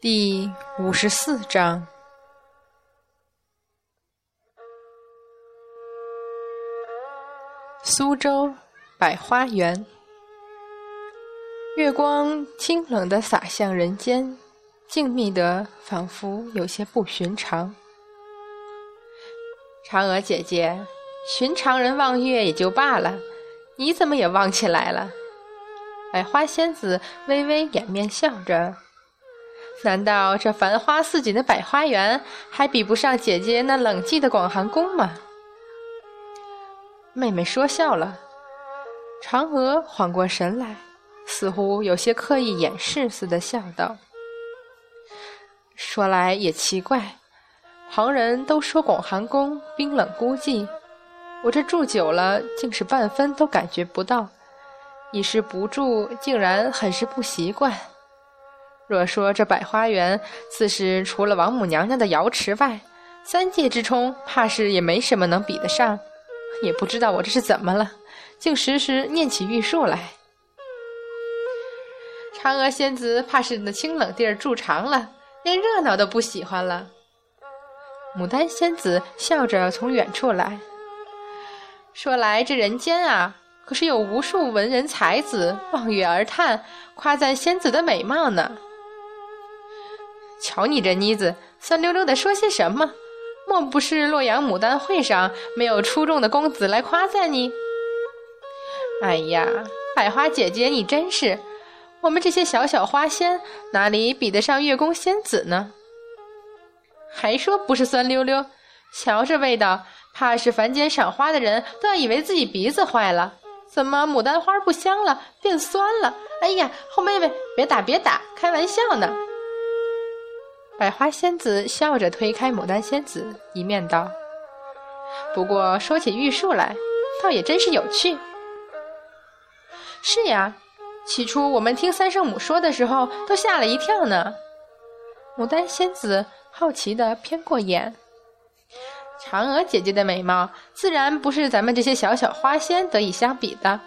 第五十四章，苏州百花园，月光清冷的洒向人间，静谧的仿佛有些不寻常。嫦娥姐姐，寻常人望月也就罢了，你怎么也望起来了？百花仙子微微掩面笑着。难道这繁花似锦的百花园还比不上姐姐那冷寂的广寒宫吗？妹妹说笑了。嫦娥缓过神来，似乎有些刻意掩饰似的笑道：“说来也奇怪，旁人都说广寒宫冰冷孤寂，我这住久了，竟是半分都感觉不到；一时不住，竟然很是不习惯。”若说这百花园，自是除了王母娘娘的瑶池外，三界之中，怕是也没什么能比得上。也不知道我这是怎么了，竟时时念起玉树来。嫦娥仙子怕是那清冷地儿住长了，连热闹都不喜欢了。牡丹仙子笑着从远处来说：“来这人间啊，可是有无数文人才子望月而叹，夸赞仙子的美貌呢。”瞧你这妮子，酸溜溜的说些什么？莫不是洛阳牡丹会上没有出众的公子来夸赞你？哎呀，百花姐姐，你真是，我们这些小小花仙哪里比得上月宫仙子呢？还说不是酸溜溜，瞧这味道，怕是凡间赏花的人都要以为自己鼻子坏了。怎么牡丹花不香了，变酸了？哎呀，后妹妹，别打别打，开玩笑呢。百花仙子笑着推开牡丹仙子，一面道：“不过说起玉树来，倒也真是有趣。是呀，起初我们听三圣母说的时候，都吓了一跳呢。”牡丹仙子好奇的偏过眼。嫦娥姐姐的美貌，自然不是咱们这些小小花仙得以相比的。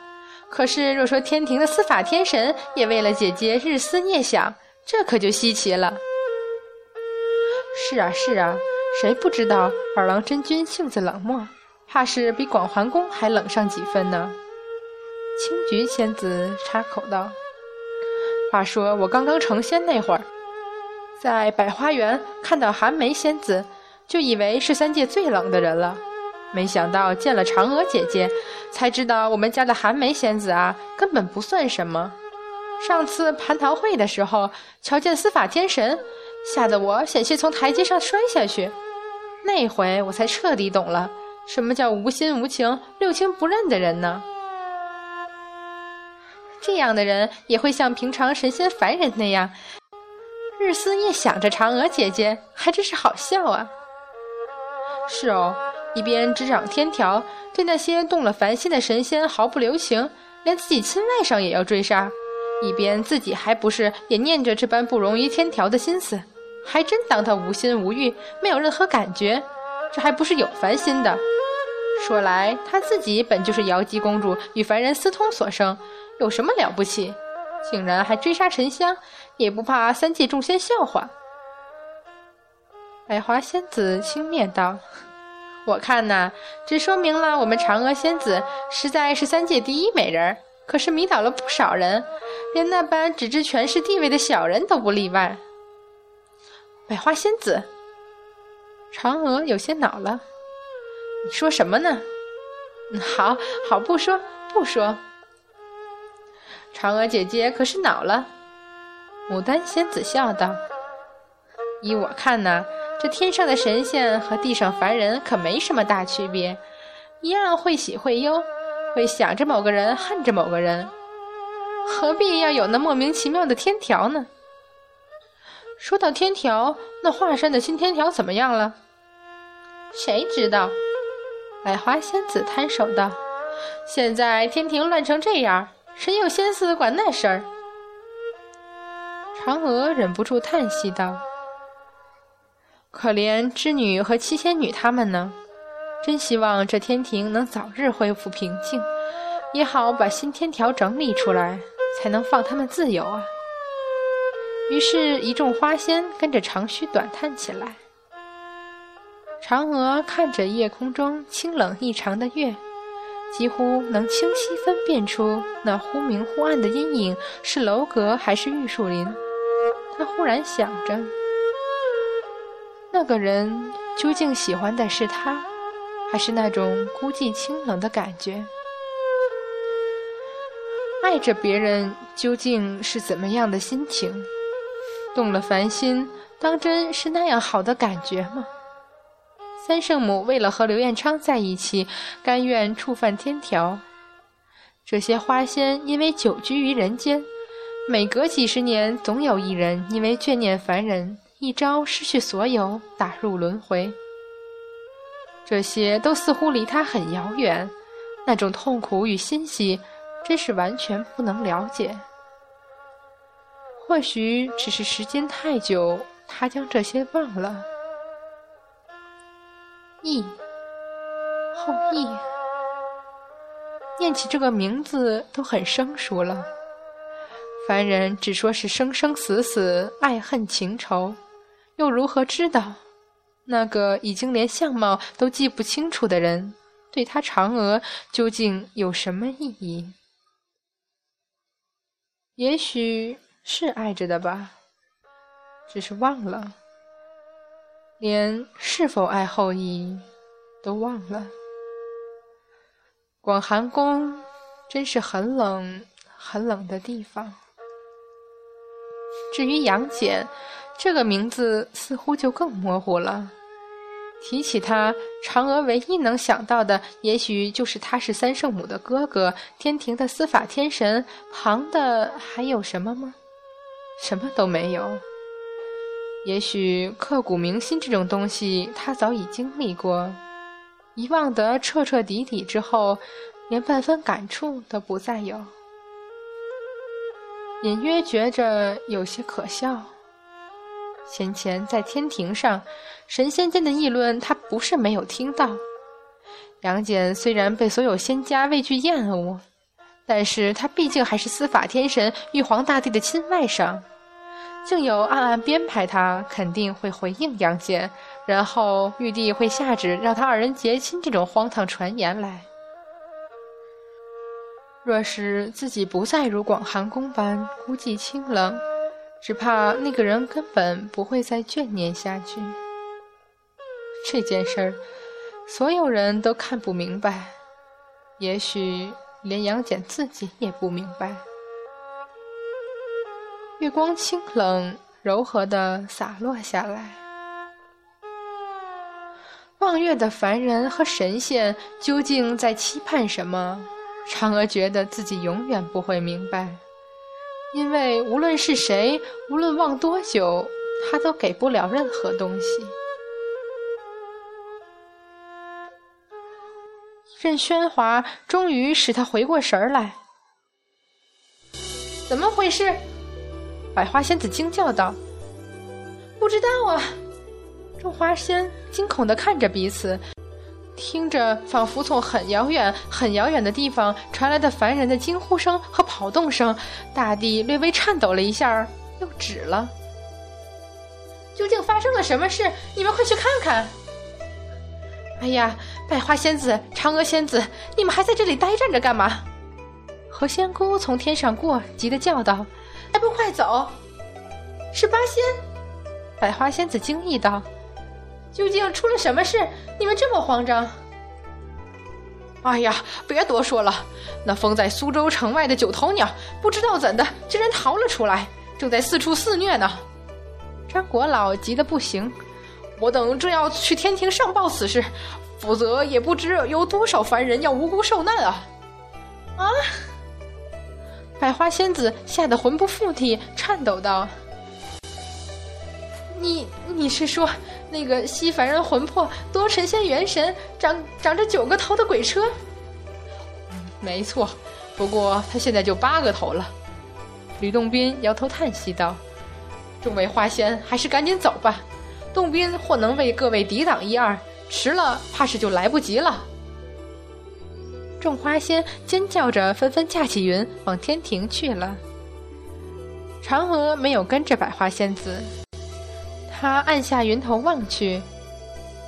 可是若说天庭的司法天神也为了姐姐日思夜想，这可就稀奇了。是啊是啊，谁不知道二郎真君性子冷漠，怕是比广寒宫还冷上几分呢？青菊仙子插口道：“话说我刚刚成仙那会儿，在百花园看到寒梅仙子，就以为是三界最冷的人了。没想到见了嫦娥姐姐，才知道我们家的寒梅仙子啊，根本不算什么。上次蟠桃会的时候，瞧见司法天神。”吓得我险些从台阶上摔下去，那回我才彻底懂了什么叫无心无情、六亲不认的人呢。这样的人也会像平常神仙凡人那样，日思夜想着嫦娥姐姐，还真是好笑啊。是哦，一边执掌天条，对那些动了凡心的神仙毫不留情，连自己亲外甥也要追杀。一边自己还不是也念着这般不容于天条的心思，还真当他无心无欲，没有任何感觉，这还不是有烦心的。说来他自己本就是瑶姬公主与凡人私通所生，有什么了不起？竟然还追杀沉香，也不怕三界众仙笑话。百花仙子轻蔑道：“我看呐，这说明了我们嫦娥仙子实在是三界第一美人。”可是迷倒了不少人，连那般只知权势地位的小人都不例外。百花仙子，嫦娥有些恼了。你说什么呢？好好不说不说。嫦娥姐姐可是恼了。牡丹仙子笑道：“依我看呐，这天上的神仙和地上凡人可没什么大区别，一样会喜会忧。”会想着某个人，恨着某个人，何必要有那莫名其妙的天条呢？说到天条，那华山的新天条怎么样了？谁知道？百花仙子摊手道：“现在天庭乱成这样，谁有心思管那事儿？”嫦娥忍不住叹息道：“可怜织女和七仙女他们呢？”真希望这天庭能早日恢复平静，也好把新天条整理出来，才能放他们自由啊！于是，一众花仙跟着长须短叹起来。嫦娥看着夜空中清冷异常的月，几乎能清晰分辨出那忽明忽暗的阴影是楼阁还是玉树林。她忽然想着，那个人究竟喜欢的是他，还是那种孤寂清冷的感觉？爱着别人究竟是怎么样的心情？动了凡心，当真是那样好的感觉吗？三圣母为了和刘彦昌在一起，甘愿触犯天条。这些花仙因为久居于人间，每隔几十年，总有一人因为眷念凡人，一朝失去所有，打入轮回。这些都似乎离他很遥远，那种痛苦与欣喜，真是完全不能了解。或许只是时间太久，他将这些忘了。羿，后羿，念起这个名字都很生疏了。凡人只说是生生死死、爱恨情仇，又如何知道那个已经连相貌都记不清楚的人，对他嫦娥究竟有什么意义？也许。是爱着的吧，只是忘了，连是否爱后羿都忘了。广寒宫真是很冷很冷的地方。至于杨戬，这个名字似乎就更模糊了。提起他，嫦娥唯一能想到的，也许就是他是三圣母的哥哥，天庭的司法天神。旁的还有什么吗？什么都没有。也许刻骨铭心这种东西，他早已经历过，遗忘得彻彻底底之后，连半分感触都不再有。隐约觉着有些可笑。先前在天庭上，神仙间的议论，他不是没有听到。杨戬虽然被所有仙家畏惧厌恶，但是他毕竟还是司法天神玉皇大帝的亲外甥。竟有暗暗编排，他肯定会回应杨戬，然后玉帝会下旨让他二人结亲这种荒唐传言来。若是自己不再如广寒宫般孤寂清冷，只怕那个人根本不会再眷念下去。这件事儿，所有人都看不明白，也许连杨戬自己也不明白。月光清冷柔和的洒落下来，望月的凡人和神仙究竟在期盼什么？嫦娥觉得自己永远不会明白，因为无论是谁，无论望多久，他都给不了任何东西。一阵喧哗终于使他回过神儿来，怎么回事？百花仙子惊叫道：“不知道啊！”众花仙惊恐地看着彼此，听着仿佛从很遥远、很遥远的地方传来的凡人的惊呼声和跑动声，大地略微颤抖了一下，又止了。究竟发生了什么事？你们快去看看！哎呀，百花仙子、嫦娥仙子，你们还在这里呆站着干嘛？何仙姑从天上过，急得叫道。还不快走！是八仙，百花仙子惊异道：“究竟出了什么事？你们这么慌张？”哎呀，别多说了，那封在苏州城外的九头鸟，不知道怎的，竟然逃了出来，正在四处肆虐呢。张国老急得不行，我等正要去天庭上报此事，否则也不知有多少凡人要无辜受难啊！啊！百花仙子吓得魂不附体，颤抖道：“你你是说那个吸凡人魂魄、夺神仙元神、长长着九个头的鬼车？”“没错，不过他现在就八个头了。”吕洞宾摇头叹息道：“众位花仙，还是赶紧走吧。洞宾或能为各位抵挡一二，迟了怕是就来不及了。”众花仙尖叫着，纷纷驾起云往天庭去了。嫦娥没有跟着百花仙子，他按下云头望去，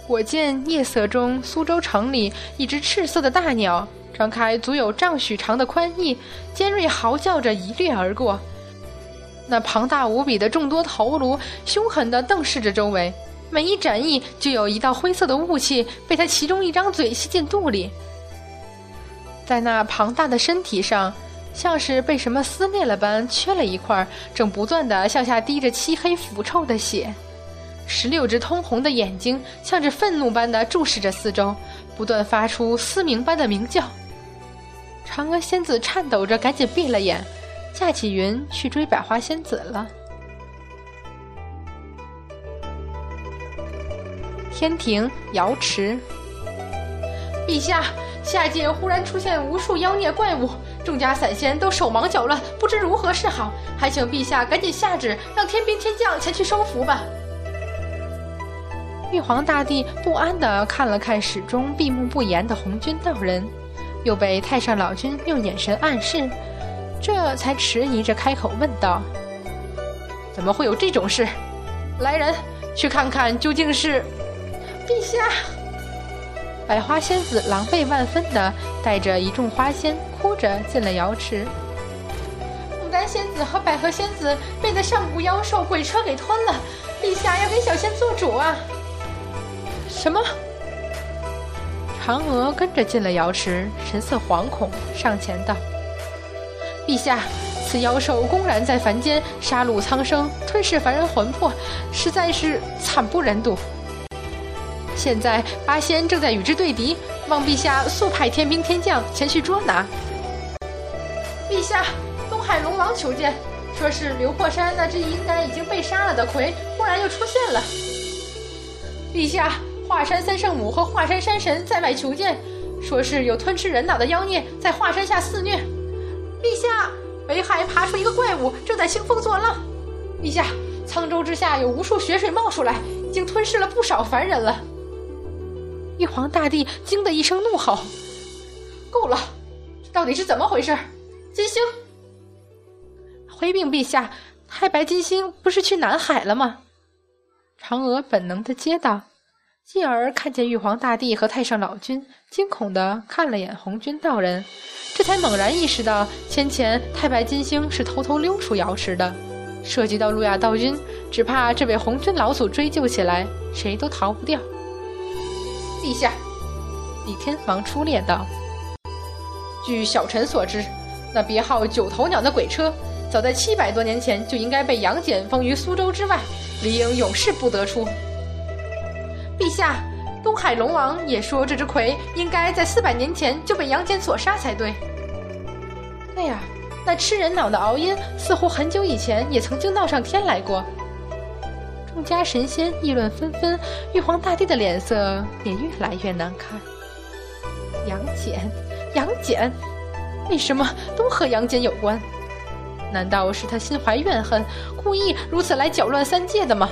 我见夜色中苏州城里一只赤色的大鸟，张开足有丈许长的宽翼，尖锐嚎叫着一掠而过。那庞大无比的众多头颅，凶狠地瞪视着周围，每一展翼就有一道灰色的雾气被它其中一张嘴吸进肚里。在那庞大的身体上，像是被什么撕裂了般缺了一块，正不断地向下滴着漆黑腐臭的血。十六只通红的眼睛像是愤怒般的注视着四周，不断发出嘶鸣般的鸣叫。嫦娥仙子颤抖着，赶紧闭了眼。架起云去追百花仙子了。天庭瑶池，陛下，下界忽然出现无数妖孽怪物，众家散仙都手忙脚乱，不知如何是好，还请陛下赶紧下旨，让天兵天将前去收服吧。玉皇大帝不安地看了看始终闭目不言的红军道人，又被太上老君用眼神暗示。这才迟疑着开口问道：“怎么会有这种事？来人，去看看究竟是……陛下！”百花仙子狼狈万分地带着一众花仙，哭着进了瑶池。牡丹仙子和百合仙子被那上古妖兽鬼车给吞了，陛下要给小仙做主啊！什么？嫦娥跟着进了瑶池，神色惶恐，上前道。陛下，此妖兽公然在凡间杀戮苍生，吞噬凡人魂魄，实在是惨不忍睹。现在八仙正在与之对敌，望陛下速派天兵天将前去捉拿。陛下，东海龙王求见，说是流破山那只应该已经被杀了的魁，忽然又出现了。陛下，华山三圣母和华山山神在外求见，说是有吞吃人脑的妖孽在华山下肆虐。陛下，北海爬出一个怪物，正在兴风作浪。陛下，沧州之下有无数血水冒出来，已经吞噬了不少凡人了。玉皇大帝惊的一声怒吼：“够了！到底是怎么回事？”金星，回禀陛下，太白金星不是去南海了吗？嫦娥本能的接道，继而看见玉皇大帝和太上老君，惊恐的看了眼红军道人。这才猛然意识到，先前太白金星是偷偷溜出瑶池的。涉及到路亚道君，只怕这位红军老祖追究起来，谁都逃不掉。陛下，李天王出列道：“据小臣所知，那别号九头鸟的鬼车，早在七百多年前就应该被杨戬封于苏州之外，理应永世不得出。”陛下。东海龙王也说，这只魁应该在四百年前就被杨戬所杀才对。对呀，那吃人脑的敖阴似乎很久以前也曾经闹上天来过。众家神仙议论纷纷，玉皇大帝的脸色也越来越难看。杨戬，杨戬，为什么都和杨戬有关？难道是他心怀怨恨，故意如此来搅乱三界的吗？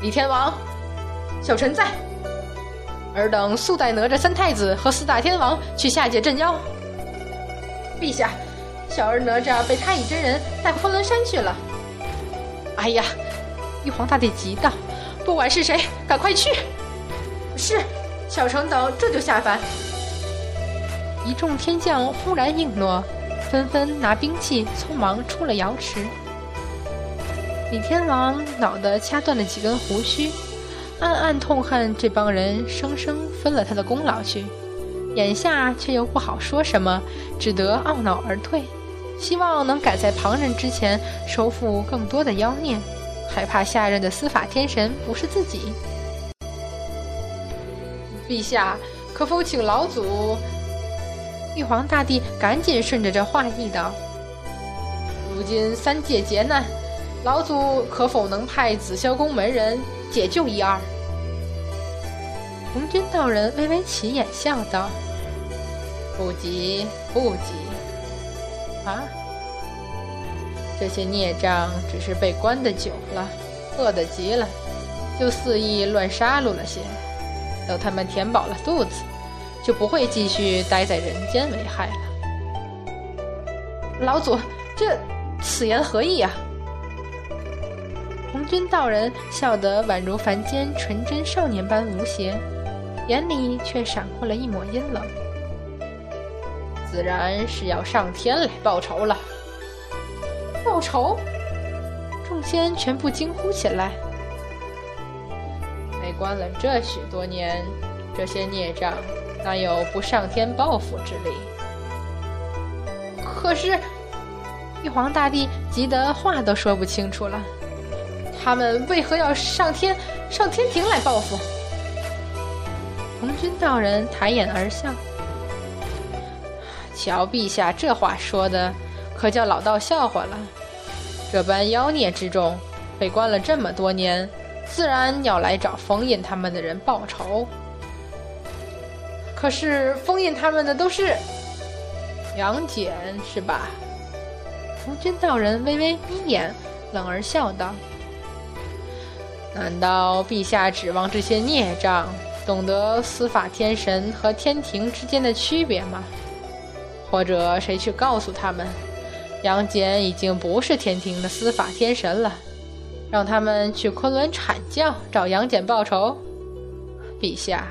李天王。小臣在，尔等速带哪吒三太子和四大天王去下界镇妖。陛下，小儿哪吒被太乙真人带昆仑山去了。哎呀！玉皇大帝急道：“不管是谁，赶快去！”是，小臣等这就下凡。一众天将忽然应诺，纷纷拿兵器，匆忙出了瑶池。李天王恼得掐断了几根胡须。暗暗痛恨这帮人生生分了他的功劳去，眼下却又不好说什么，只得懊恼而退，希望能赶在旁人之前收复更多的妖孽，害怕下任的司法天神不是自己。陛下，可否请老祖？玉皇大帝赶紧顺着这话意道：“如今三界劫难，老祖可否能派紫霄宫门人？”解救一二，红军道人微微起眼，笑道：“不急，不急，啊！这些孽障只是被关的久了，饿得急了，就肆意乱杀戮了些。等他们填饱了肚子，就不会继续待在人间为害了。”老祖，这此言何意啊？红军道人笑得宛如凡间纯真少年般无邪，眼里却闪过了一抹阴冷。自然是要上天来报仇了。报仇！众仙全部惊呼起来。被关了这许多年，这些孽障哪有不上天报复之理？可是，玉皇大帝急得话都说不清楚了。他们为何要上天上天庭来报复？红军道人抬眼而笑。瞧陛下这话说的，可叫老道笑话了。这般妖孽之众，被关了这么多年，自然要来找封印他们的人报仇。可是封印他们的都是杨戬，是吧？红军道人微微眯眼，冷而笑道：“难道陛下指望这些孽障懂得司法天神和天庭之间的区别吗？”或者谁去告诉他们，杨戬已经不是天庭的司法天神了，让他们去昆仑阐教找杨戬报仇？陛下，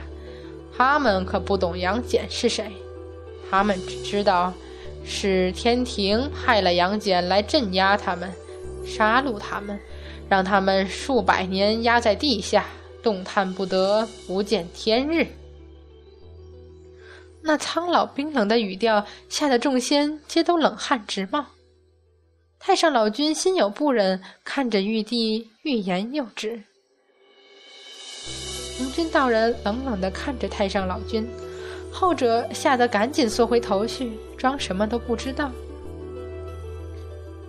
他们可不懂杨戬是谁，他们只知道是天庭派了杨戬来镇压他们，杀戮他们，让他们数百年压在地下，动弹不得，不见天日。那苍老冰冷的语调，吓得众仙皆都冷汗直冒。太上老君心有不忍，看着玉帝，欲言又止。红军道人冷冷地看着太上老君，后者吓得赶紧缩回头去，装什么都不知道。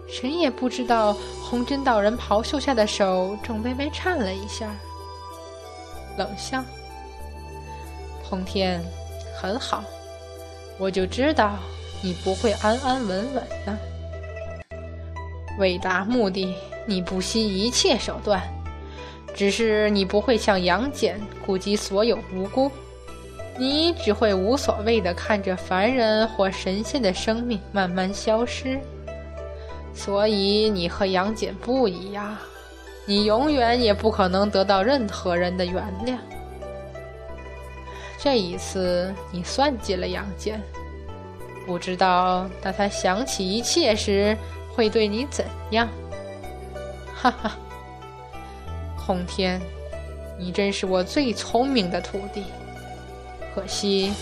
谁也不知道，红军道人袍袖下的手正微微颤了一下，冷笑：“通天。”很好，我就知道你不会安安稳稳的。为达目的，你不惜一切手段，只是你不会像杨戬顾及所有无辜，你只会无所谓的看着凡人或神仙的生命慢慢消失。所以你和杨戬不一样，你永远也不可能得到任何人的原谅。这一次你算计了杨戬，不知道当他想起一切时会对你怎样？哈哈，通天，你真是我最聪明的徒弟，可惜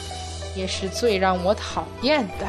也是最让我讨厌的。